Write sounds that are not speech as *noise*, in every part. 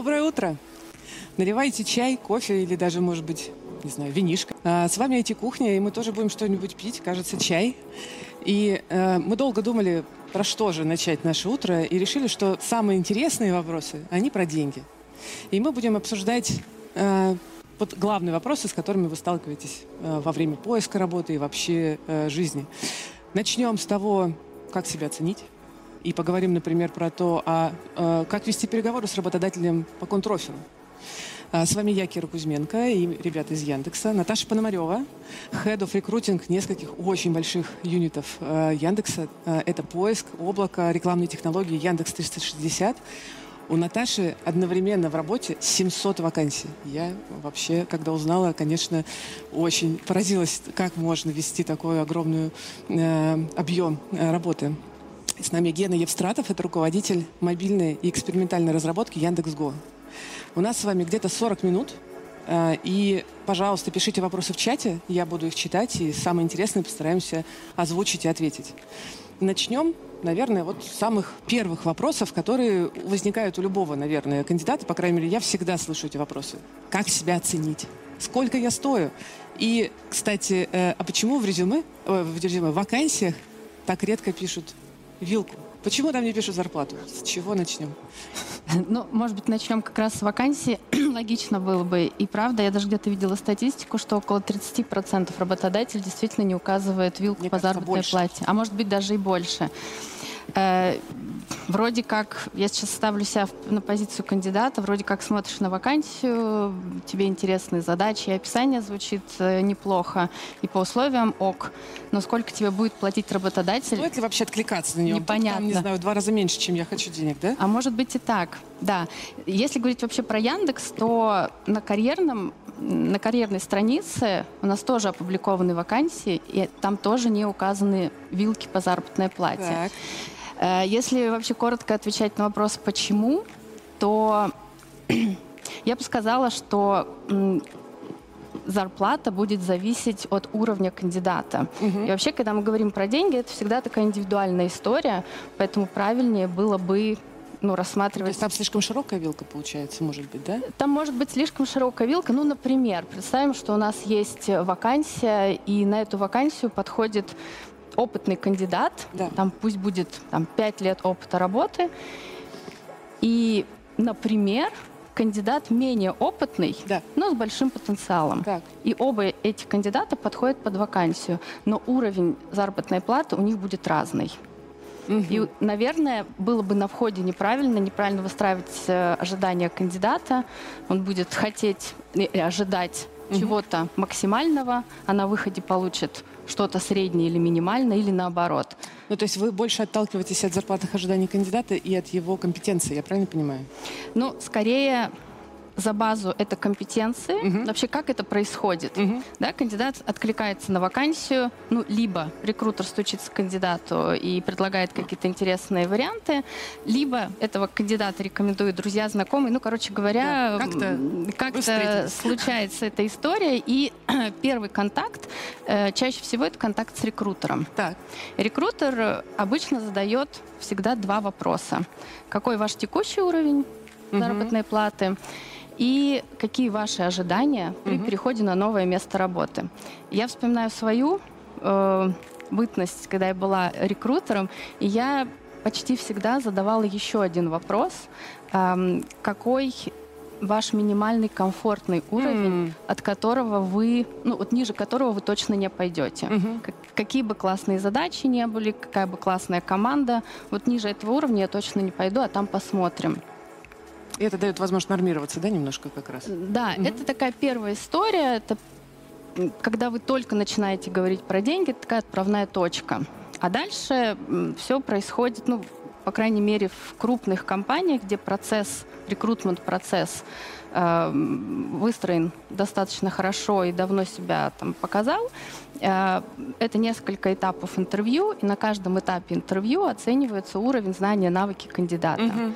Доброе утро! Наливайте чай, кофе или даже, может быть, не знаю, винишко. А, с вами IT-кухня, и мы тоже будем что-нибудь пить, кажется, чай. И э, мы долго думали, про что же начать наше утро, и решили, что самые интересные вопросы, они про деньги. И мы будем обсуждать э, вот главные вопросы, с которыми вы сталкиваетесь э, во время поиска работы и вообще э, жизни. Начнем с того, как себя ценить. И поговорим, например, про то, а, а как вести переговоры с работодателем по контрофилу. А, с вами я, Кира Кузьменко и ребята из Яндекса. Наташа Пономарева, Head of Recruiting нескольких очень больших юнитов а, Яндекса. А, это поиск, облако, рекламные технологии, Яндекс 360. У Наташи одновременно в работе 700 вакансий. Я вообще, когда узнала, конечно, очень поразилась, как можно вести такой огромный э, объем работы. С нами Гена Евстратов, это руководитель мобильной и экспериментальной разработки Яндекс.Го. У нас с вами где-то 40 минут, э, и, пожалуйста, пишите вопросы в чате, я буду их читать, и самое интересное постараемся озвучить и ответить. Начнем, наверное, вот с самых первых вопросов, которые возникают у любого, наверное, кандидата. По крайней мере, я всегда слышу эти вопросы. Как себя оценить? Сколько я стою? И, кстати, э, а почему в резюме, э, в резюме, в вакансиях так редко пишут вилку. Почему там не пишут зарплату? С чего начнем? *laughs* Ну, может быть, начнем как раз с вакансии. *clears throat* Логично было бы. И правда, я даже где-то видела статистику, что около 30% работодатель действительно не указывает вилку Мне по кажется, заработной больше. плате. А может быть, даже и больше. Э, вроде как, я сейчас ставлю себя на позицию кандидата, вроде как смотришь на вакансию, тебе интересные задачи, и описание звучит э, неплохо, и по условиям ок. Но сколько тебе будет платить работодатель? Стоит ли вообще откликаться на него? Непонятно. Там, не знаю, в два раза меньше, чем я хочу денег, да? А может быть и так, да. Если говорить вообще про Яндекс, то на карьерном на карьерной странице у нас тоже опубликованы вакансии, и там тоже не указаны вилки по заработной плате. Так. Э, если вообще коротко отвечать на вопрос «почему?», то *clears throat* я бы сказала, что зарплата будет зависеть от уровня кандидата. Угу. И вообще, когда мы говорим про деньги, это всегда такая индивидуальная история, поэтому правильнее было бы ну, рассматривать... То есть там слишком широкая вилка получается, может быть, да? Там может быть слишком широкая вилка. Ну, например, представим, что у нас есть вакансия, и на эту вакансию подходит опытный кандидат, да. там пусть будет там, 5 лет опыта работы, и, например, кандидат менее опытный, да. но с большим потенциалом. Так. И оба эти кандидата подходят под вакансию, но уровень заработной платы у них будет разный. Угу. И, наверное, было бы на входе неправильно, неправильно выстраивать э, ожидания кандидата. Он будет хотеть и ожидать угу. чего-то максимального, а на выходе получит что-то среднее или минимальное, или наоборот. Ну, то есть вы больше отталкиваетесь от зарплатных ожиданий кандидата и от его компетенции, я правильно понимаю? Ну, скорее за базу это компетенции. Угу. Вообще, как это происходит? Угу. Да, кандидат откликается на вакансию, ну, либо рекрутер стучится к кандидату и предлагает какие-то интересные варианты, либо этого кандидата рекомендуют друзья, знакомые. Ну, короче говоря, да, как-то как случается эта история. И *clears throat* первый контакт, э, чаще всего это контакт с рекрутером. Так. Рекрутер обычно задает всегда два вопроса. Какой ваш текущий уровень заработной угу. платы? И какие ваши ожидания при угу. переходе на новое место работы. Я вспоминаю свою э, бытность, когда я была рекрутером, и я почти всегда задавала еще один вопрос. Э, какой ваш минимальный комфортный уровень, mm. от которого вы, ну вот ниже которого вы точно не пойдете. Mm-hmm. Как, какие бы классные задачи не были, какая бы классная команда, вот ниже этого уровня я точно не пойду, а там посмотрим. И это дает возможность нормироваться, да, немножко как раз? Да, угу. это такая первая история. Это когда вы только начинаете говорить про деньги, это такая отправная точка. А дальше все происходит, ну, по крайней мере, в крупных компаниях, где процесс, рекрутмент-процесс э, выстроен достаточно хорошо и давно себя там показал. Э, это несколько этапов интервью, и на каждом этапе интервью оценивается уровень знания, навыки кандидата. Угу.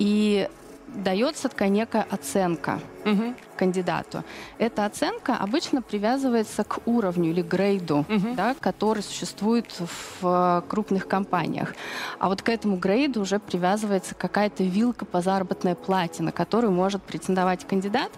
И дается такая некая оценка. Угу. кандидату. Эта оценка обычно привязывается к уровню или грейду, угу. да, который существует в э, крупных компаниях. А вот к этому грейду уже привязывается какая-то вилка по заработной плате, на которую может претендовать кандидат.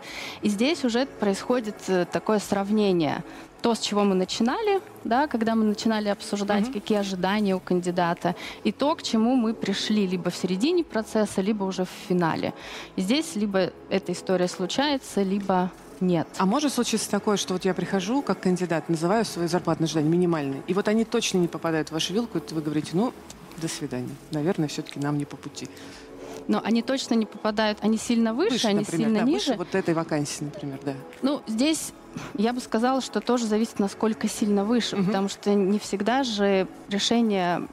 И здесь уже происходит э, такое сравнение то, с чего мы начинали, да, когда мы начинали обсуждать, mm-hmm. какие ожидания у кандидата, и то, к чему мы пришли либо в середине процесса, либо уже в финале. И здесь либо эта история случается, либо нет. А может случиться такое, что вот я прихожу как кандидат, называю свои зарплатные ожидания минимальные, и вот они точно не попадают в вашу вилку, и вы говорите, ну, до свидания. Наверное, все-таки нам не по пути. Но они точно не попадают, они сильно выше, выше они например, сильно да, ниже. Выше вот этой вакансии, например, да. Ну, здесь я бы сказала, что тоже зависит, насколько сильно выше, угу. потому что не всегда же решение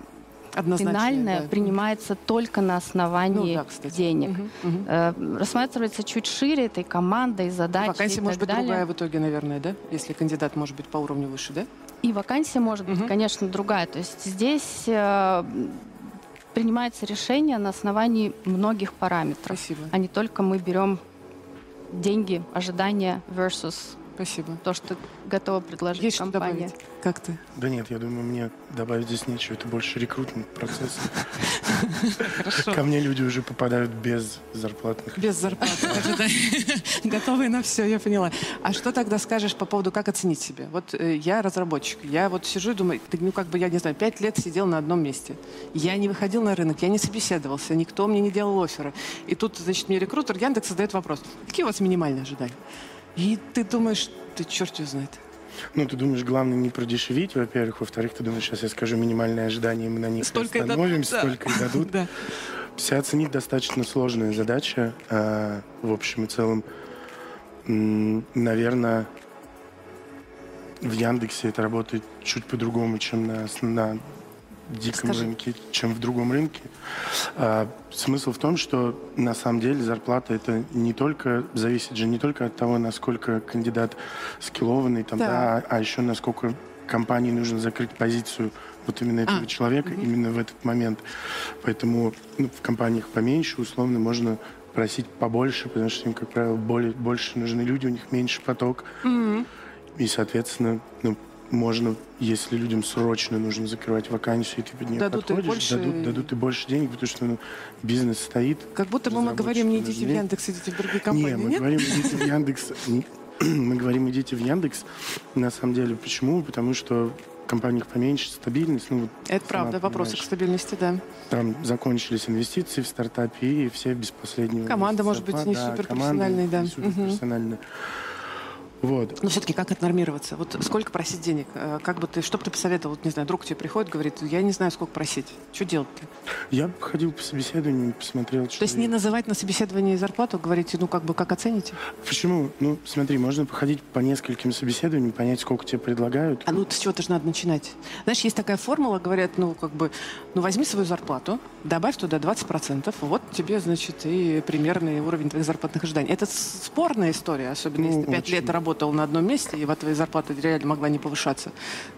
финальное да. принимается только на основании ну, да, денег. Угу, угу. Рассматривается чуть шире этой командой, задачей. Вакансия и может быть далее. другая в итоге, наверное, да? Если кандидат может быть по уровню выше, да? И вакансия может угу. быть, конечно, другая. То есть здесь э, принимается решение на основании многих параметров, Спасибо. а не только мы берем деньги, ожидания versus Спасибо. То, что готова предложить Есть компания. Что добавить? Как ты? Да нет, я думаю, мне добавить здесь нечего. Это больше рекрутинг процесс. Хорошо. Ко мне люди уже попадают без зарплатных. Без зарплаты. Готовые на все, я поняла. А что тогда скажешь по поводу, как оценить себя? Вот э, я разработчик, я вот сижу и думаю, ну как бы я не знаю, пять лет сидел на одном месте. Я не выходил на рынок, я не собеседовался, никто мне не делал оферы. И тут, значит, мне рекрутер Яндекс задает вопрос, какие у вас минимальные ожидания? И ты думаешь, ты черт его знает. Ну, ты думаешь, главное не продешевить, во-первых. Во-вторых, ты думаешь, сейчас я скажу минимальные ожидания, мы на них столько остановимся, и столько и дадут. да. Все *laughs* оценить достаточно сложная задача. А, в общем и целом, наверное, в Яндексе это работает чуть по-другому, чем на, на диком Скажи. рынке, чем в другом рынке. А, смысл в том, что на самом деле зарплата это не только зависит же не только от того, насколько кандидат скиллованный, там, да. Да, а, а еще насколько компании нужно закрыть позицию вот именно этого а, человека угу. именно в этот момент. Поэтому ну, в компаниях поменьше условно можно просить побольше, потому что им, как правило, более, больше нужны люди, у них меньше поток. Угу. И, соответственно, ну, можно, если людям срочно нужно закрывать вакансию, и ты под нее дадут подходишь, и больше... дадут, дадут и больше денег, потому что ну, бизнес стоит. Как будто бы мы говорим, не идите в Яндекс, идите в другие компании, Не, мы нет? говорим, идите в Яндекс. *clears throat* Мы говорим, идите в Яндекс. На самом деле, почему? Потому что в компаниях поменьше стабильность. Ну, вот Это правда, вопросы к стабильности, да. Там закончились инвестиции в стартапе, и все без последнего. Команда, может быть, не да, суперпрофессиональная, да. Суперпрофессиональная. Угу. Вот. Но все-таки как нормироваться? Вот сколько просить денег? Э, как бы ты, что бы ты посоветовал? Вот, не знаю, друг тебе приходит, говорит, я не знаю, сколько просить. Что делать-то? Я ходил по собеседованию, посмотрел, что... То есть не называть на собеседовании зарплату, говорите, ну, как бы, как оцените? Почему? Ну, смотри, можно походить по нескольким собеседованиям, понять, сколько тебе предлагают. А ну, с чего-то же надо начинать. Знаешь, есть такая формула, говорят, ну, как бы, ну, возьми свою зарплату, добавь туда 20%, вот тебе, значит, и примерный уровень твоих зарплатных ожиданий. Это спорная история, особенно ну, если ты 5 лет работаешь работал на одном месте, и вот твоя зарплата реально могла не повышаться.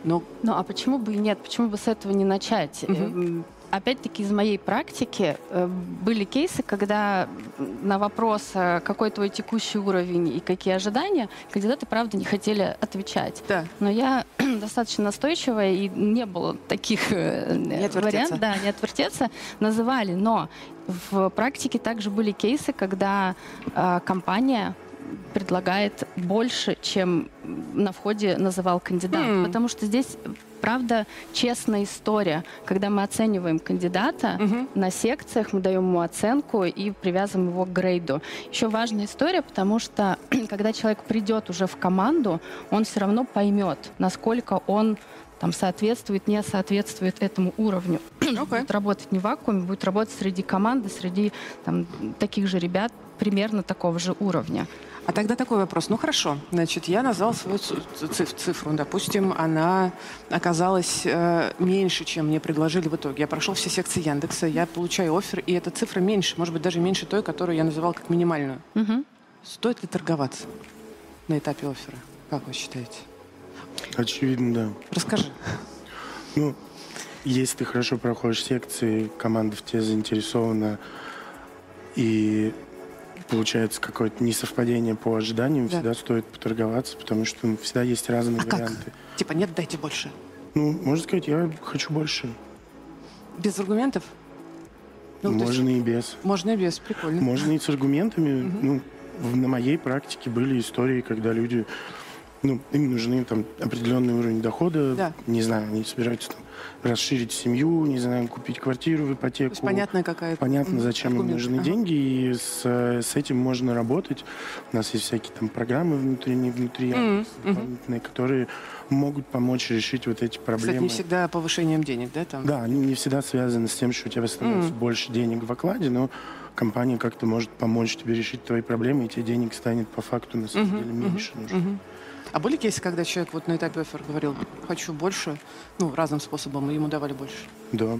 Но... Ну а почему бы и нет? Почему бы с этого не начать? Угу. Опять-таки из моей практики э, были кейсы, когда на вопрос, э, какой твой текущий уровень и какие ожидания, кандидаты, правда, не хотели отвечать. Да. Но я *clears throat* достаточно настойчивая, и не было таких вариантов, да, не отвертеться, называли. Но в практике также были кейсы, когда э, компания предлагает больше, чем на входе называл кандидат. Mm. Потому что здесь правда честная история. Когда мы оцениваем кандидата угу. на секциях, мы даем ему оценку и привязываем его к грейду. Еще важная история, потому что *clears throat* когда человек придет уже в команду, он все равно поймет, насколько он там соответствует, не соответствует этому уровню. *clears throat* Okay. будет работать не в вакууме, будет работать среди команды, среди там, таких же ребят примерно такого же уровня. А тогда такой вопрос. Ну хорошо, значит, я назвал свою цифру. Допустим, она оказалась э, меньше, чем мне предложили в итоге. Я прошел все секции Яндекса, я получаю офер, и эта цифра меньше, может быть, даже меньше той, которую я называл как минимальную. Угу. Стоит ли торговаться на этапе оффера? Как вы считаете? Очевидно, да. Расскажи. Ну, если ты хорошо проходишь секции, команда в тебе заинтересована, и получается какое-то несовпадение по ожиданиям, да. всегда стоит поторговаться, потому что ну, всегда есть разные а варианты. Как? Типа нет, дайте больше. Ну, можно сказать, я хочу больше. Без аргументов? Ну, можно есть, и без. Можно и без, прикольно. Можно и с аргументами. Угу. Ну, в, на моей практике были истории, когда люди, ну, им нужны там определенный уровень дохода, да. не знаю, они собираются там расширить семью, не знаю, купить квартиру в ипотеку. То понятная какая-то. Понятно, зачем им нужны ага. деньги, и с, с этим можно работать. У нас есть всякие там программы внутренние, внутри, mm-hmm. дополнительные, которые могут помочь решить вот эти проблемы. Кстати, не всегда повышением денег, да? Там? Да, они не всегда связаны с тем, что у тебя становится mm-hmm. больше денег в окладе, но компания как-то может помочь тебе решить твои проблемы, и тебе денег станет по факту на самом mm-hmm. деле меньше mm-hmm. нужно. Mm-hmm. А были кейсы, когда человек вот на этапе офер говорил, хочу больше, ну, разным способом, и ему давали больше? Да.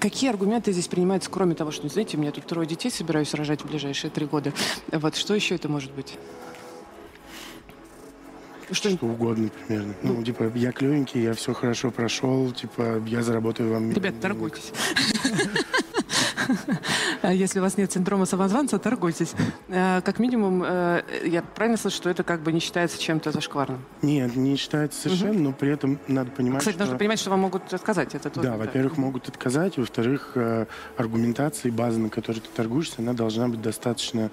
Какие аргументы здесь принимаются, кроме того, что, знаете, у меня тут трое детей собираюсь рожать в ближайшие три года. Вот что еще это может быть? Что, что угодно примерно. Ну, ну, типа, я клевенький, я все хорошо прошел, типа, я заработаю вам... Ребят, торгуйтесь. А если у вас нет синдрома самозванца, торгуйтесь. Э, как минимум, э, я правильно слышу, что это как бы не считается чем-то зашкварным? Нет, не считается совершенно, но при этом надо понимать, Кстати, нужно понимать, что вам могут отказать. Это тоже, да, во-первых, могут отказать, во-вторых, э, аргументация и база, на которой ты торгуешься, она должна быть достаточно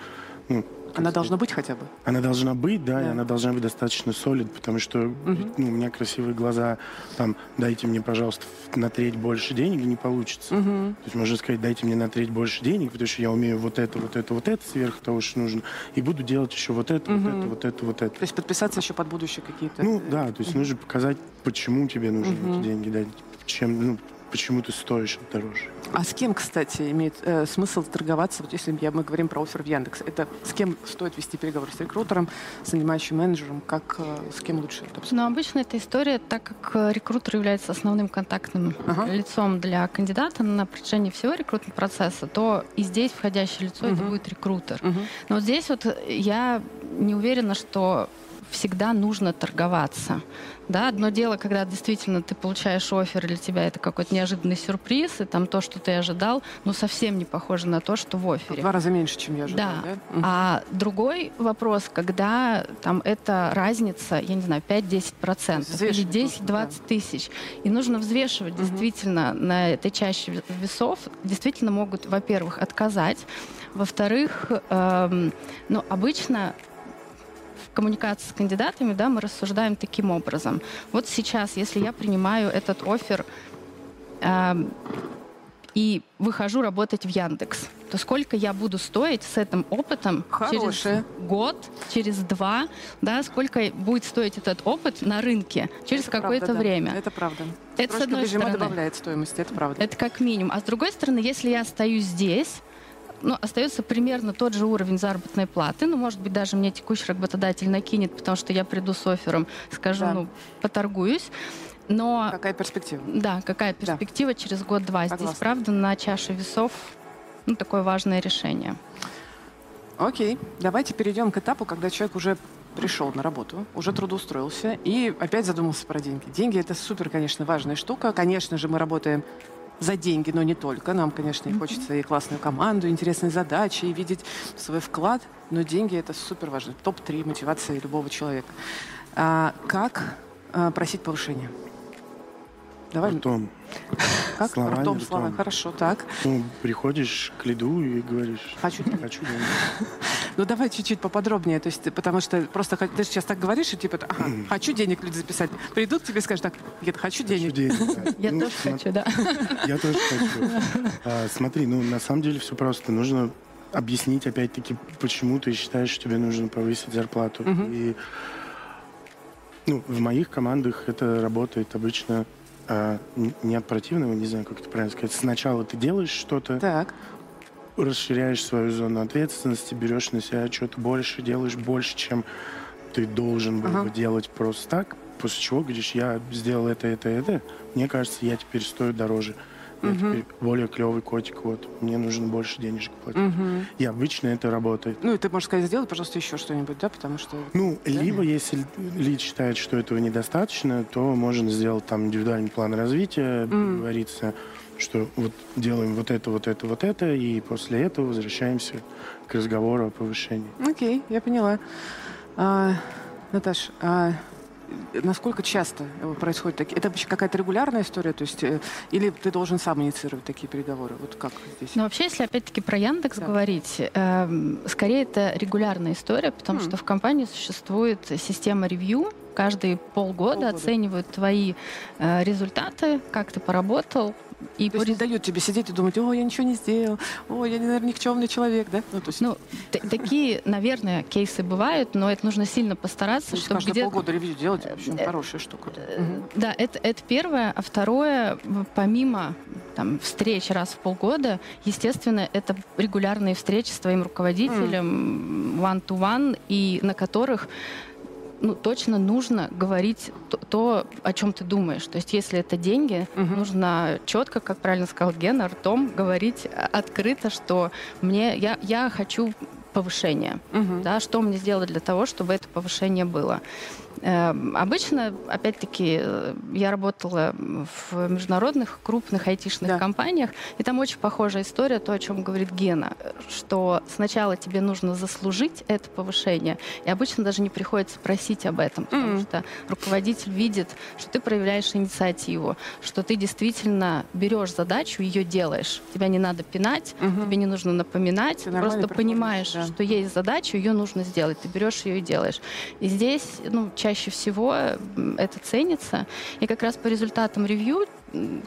ну, она должна быть хотя бы? Она должна быть, да, да. и она должна быть достаточно солид, потому что угу. ну, у меня красивые глаза, там, дайте мне, пожалуйста, на треть больше денег, и не получится. Угу. То есть можно сказать, дайте мне на треть больше денег, потому что я умею вот это, вот это, вот это сверх того, что нужно, и буду делать еще вот это, угу. вот это, вот это, вот это. То есть подписаться еще под будущее какие-то? Ну, да, то есть угу. нужно показать, почему тебе нужны угу. эти деньги, да, чем, ну, почему ты стоишь дороже. А с кем, кстати, имеет э, смысл торговаться, вот если я, мы говорим про офер в Яндекс? Это с кем стоит вести переговоры? С рекрутером, с нанимающим менеджером? Как, э, с кем лучше? Ну, обычно эта история, так как э, рекрутер является основным контактным ага. лицом для кандидата на протяжении всего рекрутного процесса, то и здесь входящее лицо угу. это будет рекрутер. Угу. Но вот здесь вот я не уверена, что всегда нужно торговаться. Да, одно дело, когда действительно ты получаешь офер, для тебя это какой-то неожиданный сюрприз, и там то, что ты ожидал, ну, совсем не похоже на то, что в офере. В два раза меньше, чем я ожидал, да? да? А другой вопрос, когда там это разница, я не знаю, 5-10% или 10-20 да. тысяч, и нужно взвешивать угу. действительно на этой чаще весов, действительно могут, во-первых, отказать, во-вторых, эм, ну, обычно коммуникации с кандидатами, да, мы рассуждаем таким образом. Вот сейчас, если я принимаю этот офер э, и выхожу работать в Яндекс, то сколько я буду стоить с этим опытом Хорошая. через год, через два, да, сколько будет стоить этот опыт на рынке через какое-то время. Да. Это правда. Это с одной стороны. добавляет стоимость, это правда. Это как минимум. А с другой стороны, если я остаюсь здесь, ну, остается примерно тот же уровень заработной платы. Ну, может быть, даже мне текущий работодатель накинет, потому что я приду с оффером, скажу, да. ну, поторгуюсь. Но... Какая перспектива? Да, какая перспектива да. через год-два. Здесь, правда, на чаше весов ну, такое важное решение. Окей, давайте перейдем к этапу, когда человек уже пришел на работу, уже трудоустроился и опять задумался про деньги. Деньги — это супер, конечно, важная штука. Конечно же, мы работаем за деньги, но не только. Нам, конечно, и хочется и классную команду, интересные задачи, и видеть свой вклад, но деньги это супер важно. Топ-3 мотивации любого человека. А, как а, просить повышения? Давай. Ртом. Как? Словами, ртом, ртом. словами. Хорошо, так. Ну, приходишь к лиду и говоришь... Хочу денег. Хочу денег. Ну, давай чуть-чуть поподробнее. То есть, потому что просто ты сейчас так говоришь, и типа, ага, хочу денег люди записать. Придут к тебе и скажут, так, нет, хочу денег. *laughs* Я ну, тоже хочу, да. *laughs* Я тоже хочу. А, смотри, ну, на самом деле все просто. Нужно объяснить, опять-таки, почему ты считаешь, что тебе нужно повысить зарплату. И ну, в моих командах это работает обычно а, не от противного, не знаю, как это правильно сказать. Сначала ты делаешь что-то, так. расширяешь свою зону ответственности, берешь на себя что-то больше, делаешь больше, чем ты должен был ага. бы делать просто так, после чего говоришь, я сделал это, это, это, мне кажется, я теперь стою дороже угу. теперь более клевый котик, вот, мне нужно больше денежек платить. Угу. И обычно это работает. Ну, и ты можешь сказать, сделай, пожалуйста, еще что-нибудь, да, потому что... Ну, да? либо, если лид считает, что этого недостаточно, то можно сделать там индивидуальный план развития, mm. договориться, что вот делаем вот это, вот это, вот это, и после этого возвращаемся к разговору о повышении. Окей, okay, я поняла. А, Наташ, а насколько часто происходит такие? Это вообще какая-то регулярная история, то есть, э, или ты должен сам инициировать такие переговоры? Вот как здесь? Ну, вообще, если опять-таки про Яндекс да. говорить, э, скорее это регулярная история, потому mm. что в компании существует система ревью, каждые полгода, полгода. оценивают твои э, результаты, как ты поработал, и то есть не дают тебе сидеть и думать, о, я ничего не сделал, о, я, наверное, никчемный человек, да? Ну, то есть... ну такие, наверное, кейсы бывают, но это нужно сильно постараться, чтобы каждые где полгода ревью делать, в общем, э, хорошая штука. Угу. Да, это, это первое. А второе, помимо там, встреч раз в полгода, естественно, это регулярные встречи с твоим руководителем one-to-one, и на которых ну, точно нужно говорить то, то, о чем ты думаешь. То есть, если это деньги, угу. нужно четко, как правильно сказал Гена, ртом говорить открыто, что мне я, я хочу повышения. Угу. Да, что мне сделать для того, чтобы это повышение было. Эм, обычно, опять-таки, э, я работала в международных крупных айтишных да. компаниях, и там очень похожая история, то, о чем говорит Гена, что сначала тебе нужно заслужить это повышение, и обычно даже не приходится просить об этом, потому mm-hmm. что руководитель видит, что ты проявляешь инициативу, что ты действительно берешь задачу, ее делаешь. Тебя не надо пинать, mm-hmm. тебе не нужно напоминать, ты, ты просто понимаешь, да. Что есть задача, ее нужно сделать, ты берешь ее и делаешь. И здесь, ну, чаще всего это ценится. И как раз по результатам ревью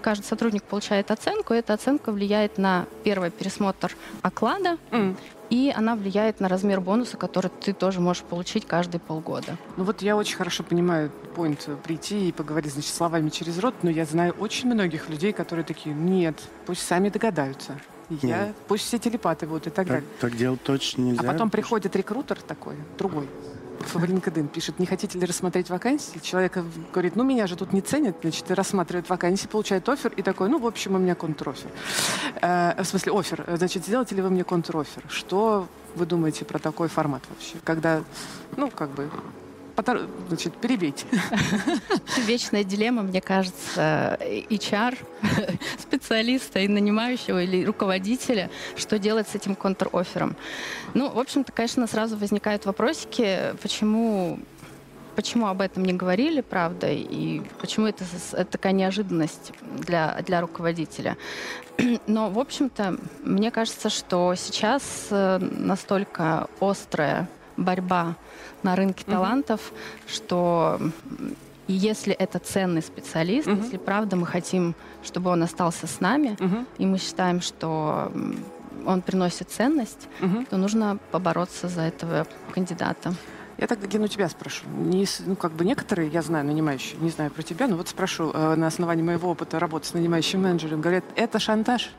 каждый сотрудник получает оценку, и эта оценка влияет на первый пересмотр оклада, mm. и она влияет на размер бонуса, который ты тоже можешь получить каждые полгода. Ну вот я очень хорошо понимаю поинт прийти и поговорить, значит, словами через рот, но я знаю очень многих людей, которые такие, нет, пусть сами догадаются. Я, Нет. пусть все телепаты будут и так, так далее. Так делать точно нельзя. А потом приходит рекрутер такой, другой, в LinkedIn пишет, не хотите ли рассмотреть вакансии? Человек говорит, ну меня же тут не ценят, значит, рассматривает вакансии, получает офер и такой, ну, в общем, у меня контрофер. Э, в смысле, офер. Значит, сделаете ли вы мне контрофер? Что вы думаете про такой формат вообще? Когда, ну, как бы, значит, перебейте. *laughs* Вечная дилемма, мне кажется, HR, *laughs* специалиста и нанимающего или руководителя, что делать с этим контр-оффером. Ну, в общем-то, конечно, сразу возникают вопросики, почему почему об этом не говорили, правда, и почему это, это такая неожиданность для, для руководителя. *clears throat* Но, в общем-то, мне кажется, что сейчас э, настолько острая борьба на рынке талантов, mm-hmm. что если это ценный специалист, mm-hmm. если правда мы хотим, чтобы он остался с нами, mm-hmm. и мы считаем, что он приносит ценность, mm-hmm. то нужно побороться за этого кандидата. Я тогда, Ген, у тебя спрошу. Не, ну, как бы некоторые, я знаю, нанимающие, не знаю про тебя, но вот спрошу э, на основании моего опыта работы с нанимающим менеджером, говорят, это шантаж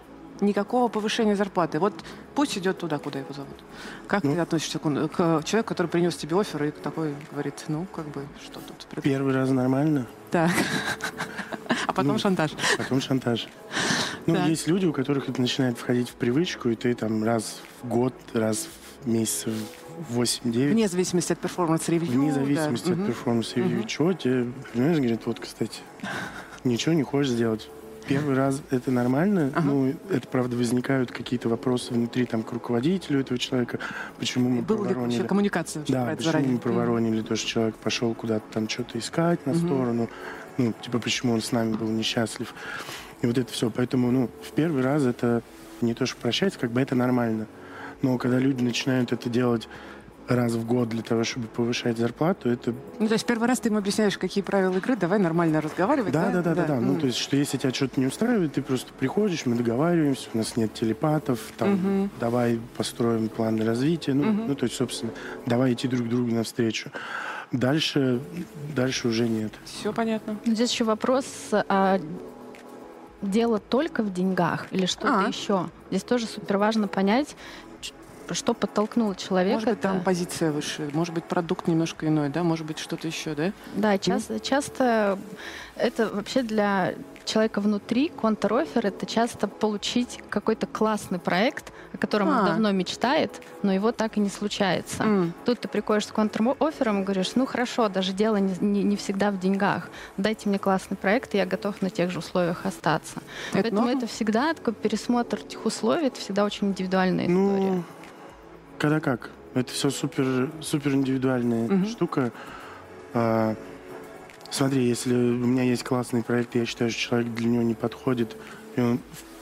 никакого повышения зарплаты. Вот пусть идет туда, куда его зовут. Как ну, ты относишься к, к человеку, который принес тебе офер и такой говорит, ну, как бы, что тут? Первый раз нормально. Так. *laughs* А потом ну, шантаж. Потом шантаж. Ну, так. есть люди, у которых это начинает входить в привычку, и ты там раз в год, раз в месяц 8-9. Вне зависимости от performance review. Вне зависимости да. от performance review. Угу. Чего тебе, понимаешь, говорит, вот, кстати, ничего не хочешь сделать Первый раз это нормально, ага. ну, это, правда, возникают какие-то вопросы внутри, там, к руководителю этого человека, почему мы Была проворонили... ли коммуникация Да, почему заранее? мы проворонили то, что человек пошел куда-то там что-то искать на mm-hmm. сторону, ну, типа, почему он с нами был несчастлив. И вот это все. Поэтому, ну, в первый раз это не то, что прощать, как бы это нормально. Но когда люди начинают это делать раз в год для того, чтобы повышать зарплату, это... Ну, то есть первый раз ты им объясняешь, какие правила игры, давай нормально разговаривать, да? Да, да, да, да. да. Ну, то есть, что если тебя что-то не устраивает, ты просто приходишь, мы договариваемся, у нас нет телепатов, там, угу. давай построим план развития, ну, угу. ну, то есть, собственно, давай идти друг другу навстречу. Дальше, дальше уже нет. Все понятно. Здесь еще вопрос, а дело только в деньгах или что-то а. еще? Здесь тоже супер важно понять, что подтолкнуло человека? Может быть, там позиция выше, может быть, продукт немножко иной, да, может быть, что-то еще, да? Да, часто, часто это вообще для человека внутри контр-офер — это часто получить какой-то классный проект, о котором а. он давно мечтает, но его так и не случается. Mm. Тут ты приходишь с контр-оффером и говоришь, ну хорошо, даже дело не, не, не всегда в деньгах. Дайте мне классный проект, и я готов на тех же условиях остаться. Это Поэтому много? это всегда такой пересмотр этих условий, это всегда очень индивидуальная ну, история. Когда как? Это все супер, супер индивидуальная mm-hmm. штука. А, смотри, если у меня есть классный проект, я считаю, что человек для него не подходит, и он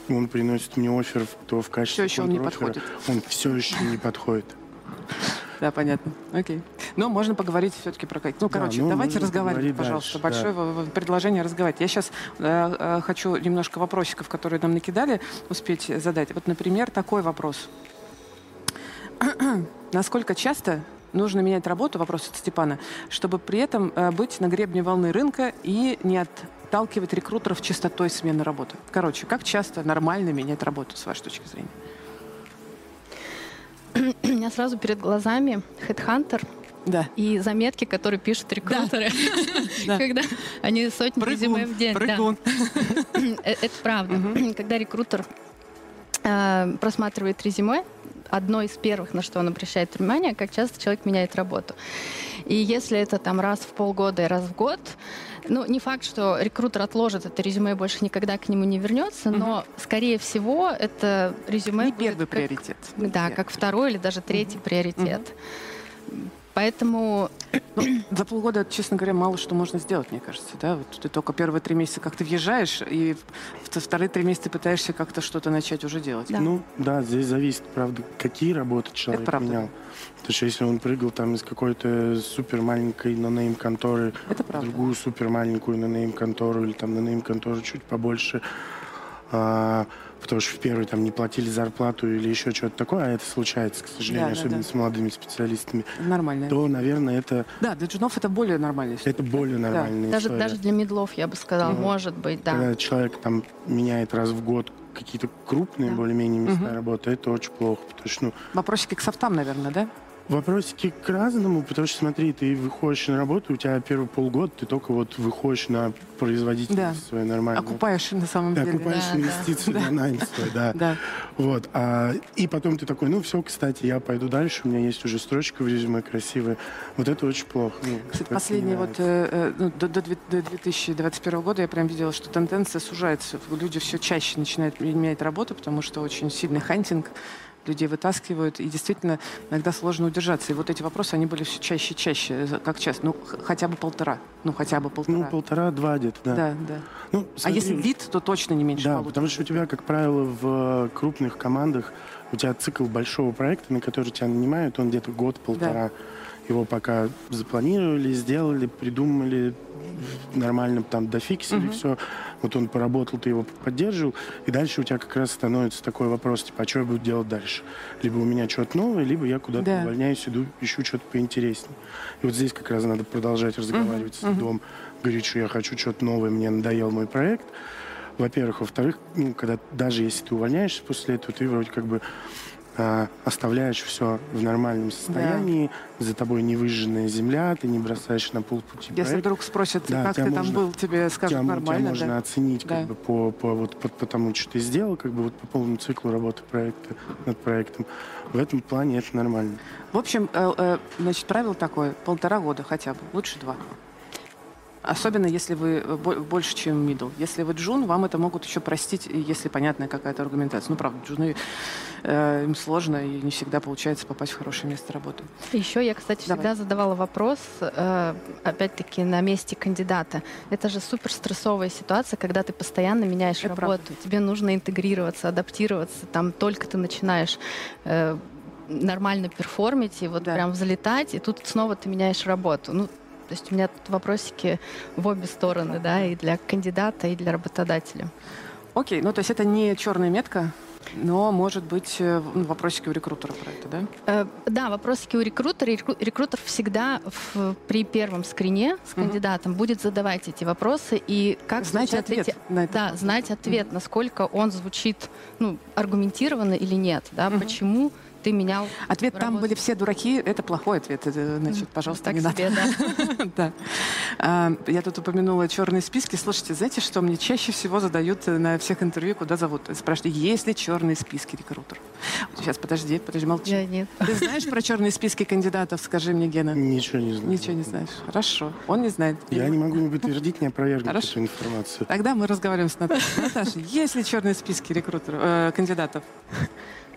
он приносит мне офер, то в качестве все еще он не подходит. Он все еще не подходит. Да, понятно. Окей. Но ну, можно поговорить все-таки про как. Ну, короче, да, ну, давайте разговаривать, пожалуйста. Дальше, Большое да. предложение разговаривать. Я сейчас э, э, хочу немножко вопросиков, которые нам накидали, успеть задать. Вот, например, такой вопрос. *clears throat* Насколько часто нужно менять работу, вопрос от Степана, чтобы при этом э, быть на гребне волны рынка и не отталкивать рекрутеров частотой смены работы? Короче, как часто нормально менять работу, с вашей точки зрения? *clears throat* У меня сразу перед глазами Headhunter, да. И заметки, которые пишут рекрутеры, да. *laughs* когда они сотни прыгун, резюме в день. Прыгун. Да. *clears throat* Э, это правда. Когда рекрутер э, просматривает резюме, одно из первых, на что он обращает внимание, как часто человек меняет работу. И если это там раз в полгода и раз в год, ну, не факт, что рекрутер отложит это резюме и больше никогда к нему не вернется, угу. но, скорее всего, это резюме... Не первый как, приоритет. Да, как второй или даже третий угу. приоритет. Угу. Поэтому... Ну, за полгода, честно говоря, мало что можно сделать, мне кажется. Да? Вот ты только первые три месяца как-то въезжаешь, и в вторые три месяца пытаешься как-то что-то начать уже делать. Да. Ну, да, здесь зависит, правда, какие работы человек Это менял. Потому что если он прыгал там из какой-то супер маленькой нонейм конторы в другую супер маленькую нонейм контору или там нонейм контору чуть побольше, а, потому что в первый там не платили зарплату или еще что-то такое, а это случается, к сожалению, да, особенно да, да. с молодыми специалистами. Нормально. То, наверное, это... Да, для джунов это более нормально. Это более нормальная да. Даже, даже для медлов, я бы сказала, угу. может быть, да. Когда человек там меняет раз в год какие-то крупные да. более-менее места угу. работы, это очень плохо, потому что, ну... Вопросики к софтам, наверное, да? Вопросики к разному, потому что, смотри, ты выходишь на работу, у тебя первый полгода ты только вот выходишь на производительность да. свою нормальную. Окупаешь на самом деле. Окупаешь да, инвестиции да. на найм свой, да. да. Вот. А, и потом ты такой, ну все, кстати, я пойду дальше, у меня есть уже строчка в резюме красивая. Вот это очень плохо. Ну, кстати, последние вот э, э, ну, до, до 2021 года я прям видела, что тенденция сужается. Люди все чаще начинают менять работу, потому что очень сильный хантинг людей вытаскивают, и действительно иногда сложно удержаться. И вот эти вопросы, они были все чаще и чаще. Как часто? Ну, хотя бы полтора. Ну, хотя бы полтора. Ну, полтора-два где-то, да. Да, да. Ну, смотри, а если вид, то точно не меньше Да, полутора. потому что у тебя, как правило, в крупных командах у тебя цикл большого проекта, на который тебя нанимают, он где-то год-полтора. Да. Его пока запланировали, сделали, придумали, нормально там дофиксили, угу. все. Вот он поработал, ты его поддерживал, и дальше у тебя как раз становится такой вопрос, типа, а что я буду делать дальше? Либо у меня что-то новое, либо я куда-то да. увольняюсь, иду, ищу что-то поинтереснее. И вот здесь как раз надо продолжать разговаривать угу. с дом, говорить, что я хочу что-то новое, мне надоел мой проект. Во-первых. Во-вторых, ну, когда даже если ты увольняешься после этого, ты вроде как бы э, оставляешь все в нормальном состоянии, да. за тобой не выжженная земля, ты не бросаешь на полпути Если проект. вдруг спросят, да, как ты можно, там был, тебе скажут тебя, нормально. Тебя можно оценить да. как бы по, по, вот, по, по тому, что ты сделал, как бы вот по полному циклу работы проекта над проектом. В этом плане это нормально. В общем, э, э, значит, правило такое, полтора года хотя бы, лучше два. Особенно, если вы э, больше, чем middle. Если вы джун, вам это могут еще простить, если понятная какая-то аргументация. Ну, правда, джуны, э, им сложно, и не всегда получается попасть в хорошее место работы. Еще я, кстати, Давай. всегда задавала вопрос, э, опять-таки, на месте кандидата. Это же супер стрессовая ситуация, когда ты постоянно меняешь это работу. Правда. Тебе нужно интегрироваться, адаптироваться. Там только ты начинаешь э, нормально перформить и вот да. прям взлетать, и тут снова ты меняешь работу. Ну, то есть у меня тут вопросики в обе стороны, да, и для кандидата, и для работодателя. Окей, ну то есть это не черная метка, но, может быть, э, ну, вопросики у рекрутера про это, да? Э, да, вопросики у рекрутера. Рекрутер всегда в, при первом скрине с кандидатом угу. будет задавать эти вопросы и как знать ответ эти, на это. Да, знать ответ, угу. насколько он звучит ну, аргументированно или нет, да, угу. почему ты менял Ответ «там были все дураки» — это плохой ответ. Это, Значит, пожалуйста, Так не себе, надо. да. *laughs* А, Я тут упомянула черные списки. Слушайте, знаете, что мне чаще всего задают э, на всех интервью, куда зовут? Спрашивают, есть ли черные списки рекрутеров? Сейчас, подожди, подожди, молчи. Я нет. Ты знаешь про черные списки кандидатов? Скажи мне, Гена. Ничего не знаю. Ничего не знаешь. Хорошо. Он не знает. Я не могу ни подтвердить, ни опровергнуть Хорошо. эту информацию. Тогда мы разговариваем с Наташей. Наташа, есть ли черные списки рекрутеров, э, кандидатов?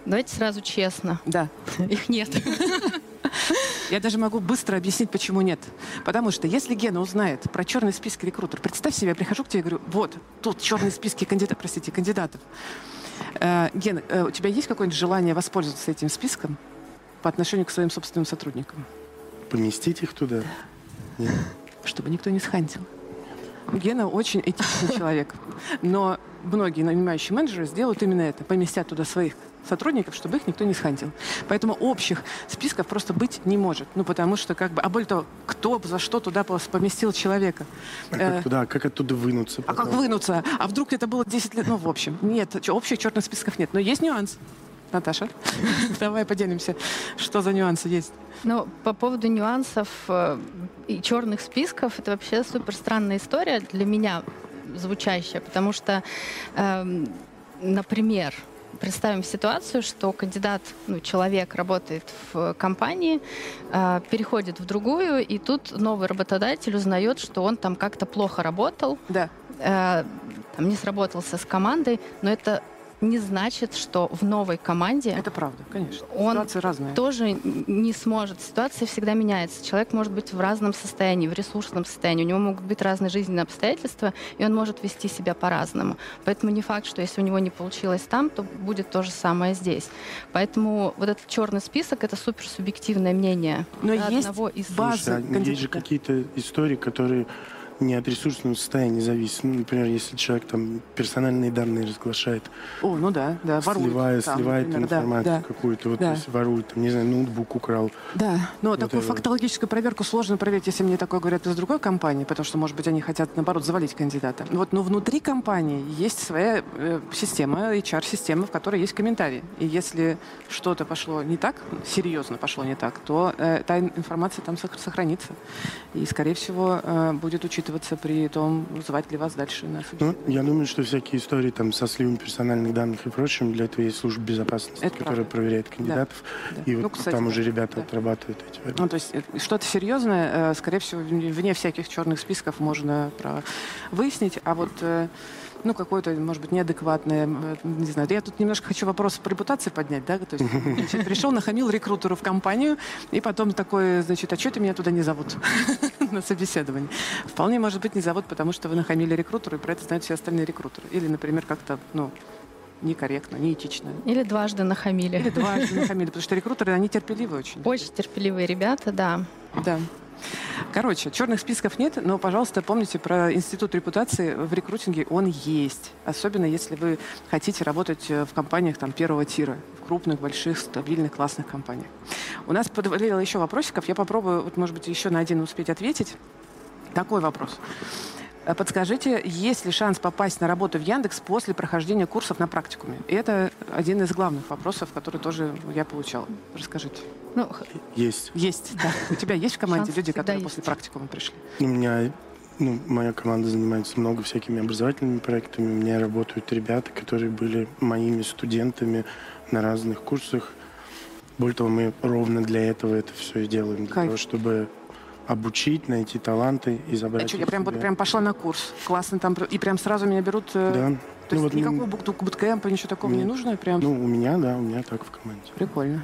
Давайте сразу честно. Да. Их нет. Я даже могу быстро объяснить, почему нет. Потому что если Гена узнает про черный список рекрутер, представь себе, я прихожу к тебе и говорю, вот, тут черные списки кандидатов, простите, кандидатов. Э, Гена, э, у тебя есть какое-нибудь желание воспользоваться этим списком по отношению к своим собственным сотрудникам? Поместить их туда? Нет. Чтобы никто не схантил. Гена очень этичный человек. Но многие нанимающие менеджеры сделают именно это. Поместят туда своих сотрудников, чтобы их никто не схантил. Поэтому общих списков просто быть не может. Ну, потому что, как бы, а более того, кто за что туда поместил человека? А Э, как туда, как оттуда вынуться? а как потом? вынуться? А вдруг это было 10 лет? Ну, в общем, нет, общих черных списков нет. Но есть нюанс. Наташа, *laughs* давай поделимся, что за нюансы есть. Ну, по поводу нюансов э, и черных списков, это вообще супер странная история для меня звучащая, потому что, эм, например, представим ситуацию, что кандидат, ну, человек работает в компании, э, переходит в другую, и тут новый работодатель узнает, что он там как-то плохо работал, Да. э, там, не сработался с командой, но это не значит, что в новой команде Это правда, конечно. Он Ситуации разные. тоже не сможет. Ситуация всегда меняется. Человек может быть в разном состоянии, в ресурсном состоянии. У него могут быть разные жизненные обстоятельства, и он может вести себя по-разному. Поэтому не факт, что если у него не получилось там, то будет то же самое здесь. Поэтому вот этот черный список это супер субъективное мнение Но да, есть одного из база есть же какие-то истории, которые не от ресурсного состояния зависят. Ну, например, если человек там персональные данные разглашает, О, ну да, да, воруют. сливая, там, сливает например, информацию да. какую-то, вот, Да. есть ворует, там, не знаю, ноутбук украл. Да, но Вот такую фактологическую проверку сложно проверить, если мне такое говорят из другой компании, потому что, может быть, они хотят, наоборот, завалить кандидата. Вот, но внутри компании есть своя э, система, HR-система, в которой есть комментарии. И если что-то пошло не так, серьезно пошло не так, то э, та ин- информация там сох- сохранится. И, скорее всего, э, будет учитываться при том, звать ли вас дальше на Ну, я думаю, что всякие истории там со сливом персональных данных и прочим, для этого есть служба безопасности, Это которая правда. проверяет кандидатов. Да. И Ну, вот кстати, там да. уже ребята Да. отрабатывают эти варианты. Ну, то есть э, что-то серьезное, э, скорее всего, вне вне всяких черных списков можно про- выяснить, а вот э, ну, какое-то, может быть, неадекватное, э, не знаю. Я тут немножко хочу вопрос по репутации поднять, да, то есть *laughs* значит, пришел, нахамил рекрутеру в компанию, и потом такой, значит, а что ты меня туда не зовут *laughs* на собеседование? Вполне, может быть, не зовут, потому что вы нахамили рекрутеру, и про это знают все остальные рекрутеры. Или, например, как-то, ну, некорректно, неэтично. или дважды нахамили. Или дважды *laughs* нахамили, потому что рекрутеры, они терпеливы очень. Очень терпеливые ребята, да. Да. Короче, черных списков нет, но, пожалуйста, помните про институт репутации в рекрутинге, он есть. Особенно если вы хотите работать э, в компаниях там, первого тира, в крупных, больших, стабильных, классных компаниях. У нас подвалило еще вопросиков. Я попробую, вот, может быть, еще на один успеть ответить. Такой вопрос. Э, Подскажите, есть ли шанс попасть на работу в Яндекс после прохождения курсов на практикуме? И это один из главных вопросов, который тоже я получала. Расскажите. Ну, Есть. Есть, да. У тебя есть в команде Шансы люди, которые есть. после практикума пришли? У меня, ну, моя команда занимается много всякими образовательными проектами. У меня работают ребята, которые были моими студентами на разных курсах. Более того, мы ровно для этого это все и делаем. Для Кайф. того, чтобы обучить, найти таланты и забрать А что, я прям, вот прям пошла на курс. Классно там. И прям сразу меня берут. э, Да. То Ну, есть вот, никакого м, бук- буткемпа, ничего такого не Нет. нужно? Прям Ну, у меня, да, у меня так в команде. прикольно.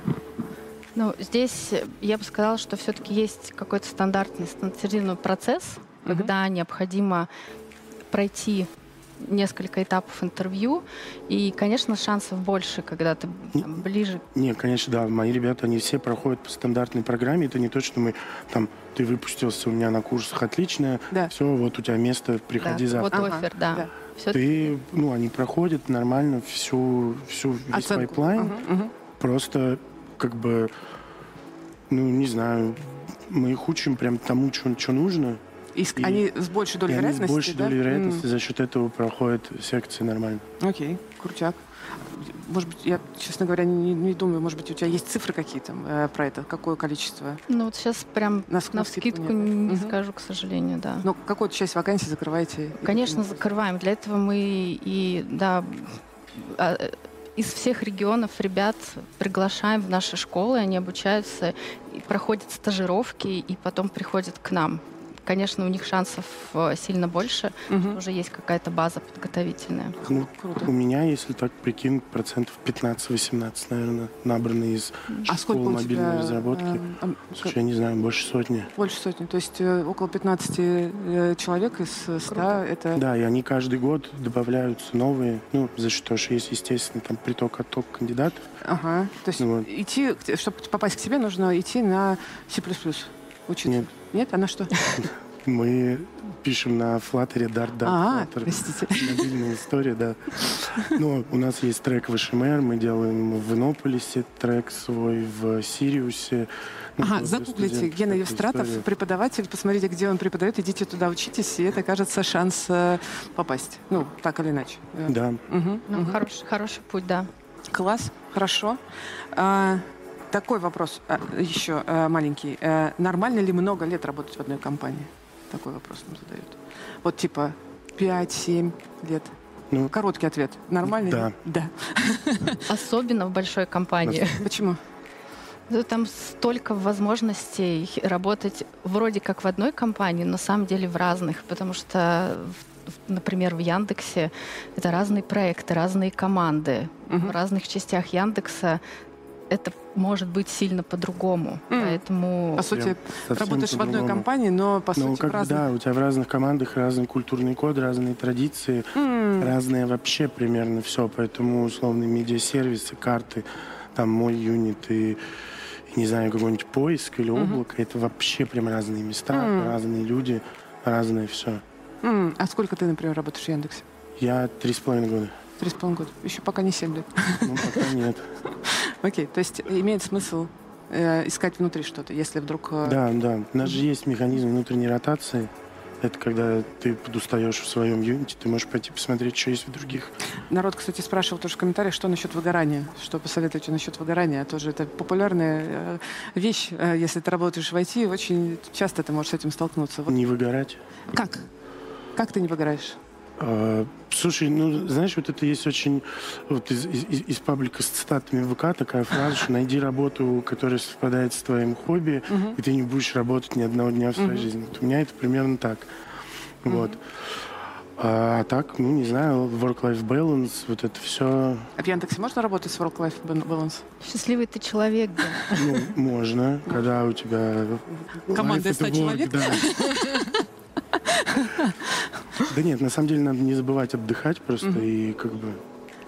Ну, здесь я бы сказала, что все-таки есть какой-то стандартный, стандартизированный процесс, Мгм. когда необходимо пройти несколько этапов интервью, и, конечно, шансов больше, когда ты там, ближе. Не, конечно, да. Мои ребята, они все проходят по стандартной программе. Это не то, что мы там, ты выпустился у меня на курсах отлично, Да. все, вот у тебя место, приходи да, завтра. Вот офер, да. да. Всё- Ты, ну, они проходят нормально всю, всю весь Оценку. pipeline. Мгм, мгм. Просто, как бы, ну, не знаю, мы их учим прям тому, что нужно. И И- они с большей долей и они с вероятности, большей да? долей вероятности М, за счет этого проходят секции нормально. Окей, крутяк. может быть, я, честно говоря, не, не думаю, может быть, у тебя есть цифры какие-то э, про это? Какое количество? Ну вот сейчас прям на, навскидку не, не угу. скажу, к сожалению, да. Но какую-то часть вакансий закрываете? Конечно, закрываем. Для этого мы и, да, а, из всех регионов ребят приглашаем в наши школы, они обучаются, проходят стажировки и потом приходят к нам конечно, у них шансов э, сильно больше, угу. уже есть какая-то база подготовительная. Ну, Круто. У меня, если так прикинуть, процентов 15-18, наверное, набраны из а школы мобильной тебя, разработки. Э, э, Слушай, я не знаю, больше сотни. Больше сотни, то есть э, около 15 э, человек из 100 Круто. это... Да, и они каждый год добавляются новые, ну, за счет того, что есть, естественно, там приток-отток кандидатов. Ага, то есть вот. идти, чтобы попасть к тебе, нужно идти на C++ учиться? Нет. Нет? А на что? *laughs* Мы пишем на Flutter Dart Dart а, Flutter. простите. *laughs* Мобильная история, да. Ну, у нас есть трек в HMR, мы делаем в Иннополисе трек свой, в Сириусе. Ну, ага, загуглите Гена Евстратов, история. преподаватель, посмотрите, где он преподает, идите туда учитесь, и это, кажется, шанс э, попасть. Ну, так или иначе. Да. Угу, ну, угу. Хороший, хороший путь, да. Класс, хорошо. А, такой вопрос а, еще а, маленький. А, нормально ли много лет работать в одной компании? Такой вопрос нам задают. Вот типа 5-7 лет. Ну, Короткий ответ. Нормально? Да. Ли? Да. *laughs* Особенно в большой компании. Почему? Там столько возможностей работать вроде как в одной компании, но на самом деле в разных, потому что например, в Яндексе это разные проекты, разные команды. Угу. В разных частях Яндекса это может быть сильно по-другому. Mm. Поэтому... По сути, работаешь в одной компании, но по ну, сути как, в разных... Да, у тебя в разных командах разный культурный код, разные традиции, mm. разные вообще примерно все. Поэтому условные медиасервисы, карты, там мой юнит и не знаю, какой-нибудь поиск или облако, mm-hmm. это вообще прям разные места, mm. разные люди, разное все. Mm. А сколько ты, например, работаешь в Яндексе? Я три с половиной года. Три с половиной года. Еще пока не семь лет. Ну, пока нет. *laughs* Окей, то есть имеет смысл э, искать внутри что-то, если вдруг... Э... Да, да. У нас же есть механизм внутренней ротации. Это когда ты подустаешь в своем юните, ты можешь пойти посмотреть, что есть в других. Народ, кстати, спрашивал тоже в комментариях, что насчет выгорания. Что посоветуете насчет выгорания? Тоже это популярная э, вещь. Э, если ты работаешь в IT, очень часто ты можешь с этим столкнуться. Вот. Не выгорать. Как? Как ты не выгораешь? А, слушай, ну, знаешь, вот это есть очень... Вот из, из, из паблика с цитатами ВК такая фраза, что найди работу, которая совпадает с твоим хобби, и ты не будешь работать ни одного дня в своей жизни. Вот у меня это примерно так. Вот. А, а так, ну, не знаю, work-life balance, вот это все... А в Яндексе можно работать с work-life balance? Счастливый ты человек, да. Ну, можно, когда у тебя... Команда из 100 человек? Да. Да нет, на самом деле надо не забывать отдыхать просто и как бы...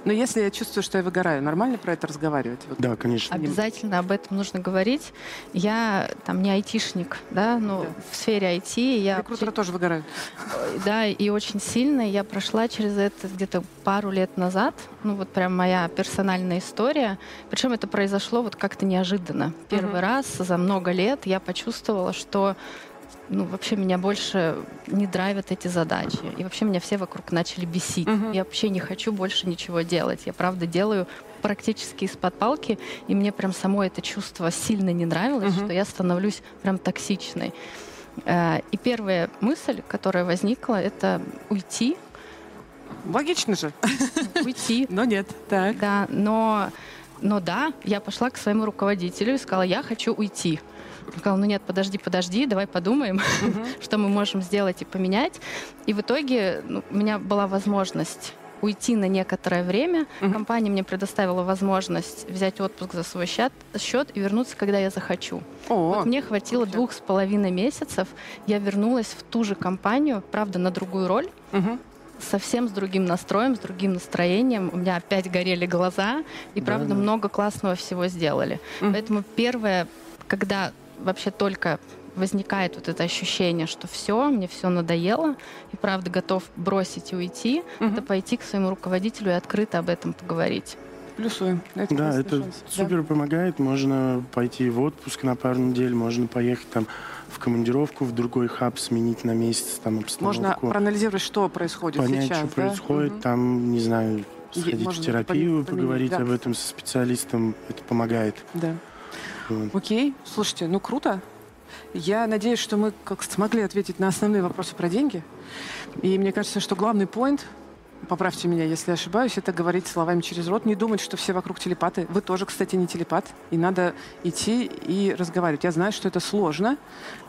Но если я чувствую, что я выгораю, нормально про это разговаривать? Вот. Да, конечно. Обязательно об этом нужно говорить. Я там не айтишник, да, но да. в сфере IT я... Рекрутеры тоже выгорают. Да, и очень сильно. Я прошла через это где-то пару лет назад. Ну вот прям моя персональная история. Причем это произошло вот как-то неожиданно. Первый угу. раз за много лет я почувствовала, что ну, вообще меня больше не драйвят эти задачи. И вообще меня все вокруг начали бесить. Угу. Я вообще не хочу больше ничего делать. Я правда делаю практически из-под палки, и мне прям само это чувство сильно не нравилось, угу. что я становлюсь прям токсичной. Э, и первая мысль, которая возникла, это уйти. Логично же. Уйти. Но нет. Так. Да, но, но да, я пошла к своему руководителю и сказала, я хочу уйти. Он сказал, ну нет, подожди, подожди, давай подумаем, uh-huh. *laughs* что мы можем сделать и поменять. И в итоге ну, у меня была возможность уйти на некоторое время. Uh-huh. Компания мне предоставила возможность взять отпуск за свой счет, счет и вернуться, когда я захочу. Oh. Вот мне хватило okay. двух с половиной месяцев. Я вернулась в ту же компанию, правда, на другую роль. Uh-huh совсем с другим настроем, с другим настроением. У меня опять горели глаза, и да, правда да. много классного всего сделали. Mm. Поэтому первое, когда вообще только возникает вот это ощущение, что все, мне все надоело, и правда готов бросить и уйти, угу. это пойти к своему руководителю и открыто об этом поговорить. Плюсуем. Это да, это шанс. супер да. помогает. Можно пойти в отпуск на пару недель, можно поехать там в командировку в другой хаб, сменить на месяц там обстановку. Можно проанализировать, что происходит понять, сейчас. что да? происходит, угу. там, не знаю, Сходить можно в терапию, поменять, поговорить да. об этом со специалистом, это помогает. Да. Окей, слушайте, ну круто. Я надеюсь, что мы как смогли ответить на основные вопросы про деньги. И мне кажется, что главный поинт, поправьте меня, если ошибаюсь, это говорить словами через рот, не думать, что все вокруг телепаты. Вы тоже, кстати, не телепат, и надо идти и разговаривать. Я знаю, что это сложно,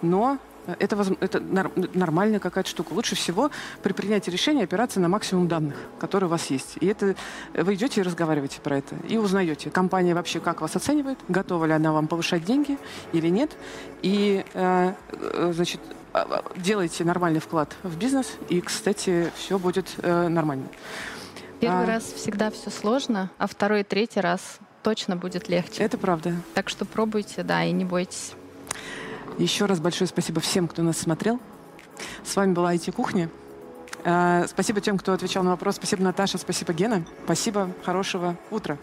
но это, это нормальная какая-то штука. Лучше всего при принятии решения опираться на максимум данных, которые у вас есть. И это вы идете и разговариваете про это. И узнаете, компания вообще как вас оценивает, готова ли она вам повышать деньги или нет. И, э, э, значит, а, а, делайте нормальный вклад в бизнес, и, кстати, все будет э, нормально. Первый А. раз всегда все сложно, а второй и третий раз точно будет легче. Это правда. Так что пробуйте, да, и не бойтесь. Еще раз большое спасибо всем, кто нас смотрел. С вами была IT-кухня. Э, Спасибо тем, кто отвечал на вопрос. Спасибо, Наташа. Спасибо, Гена. Спасибо. Хорошего утра.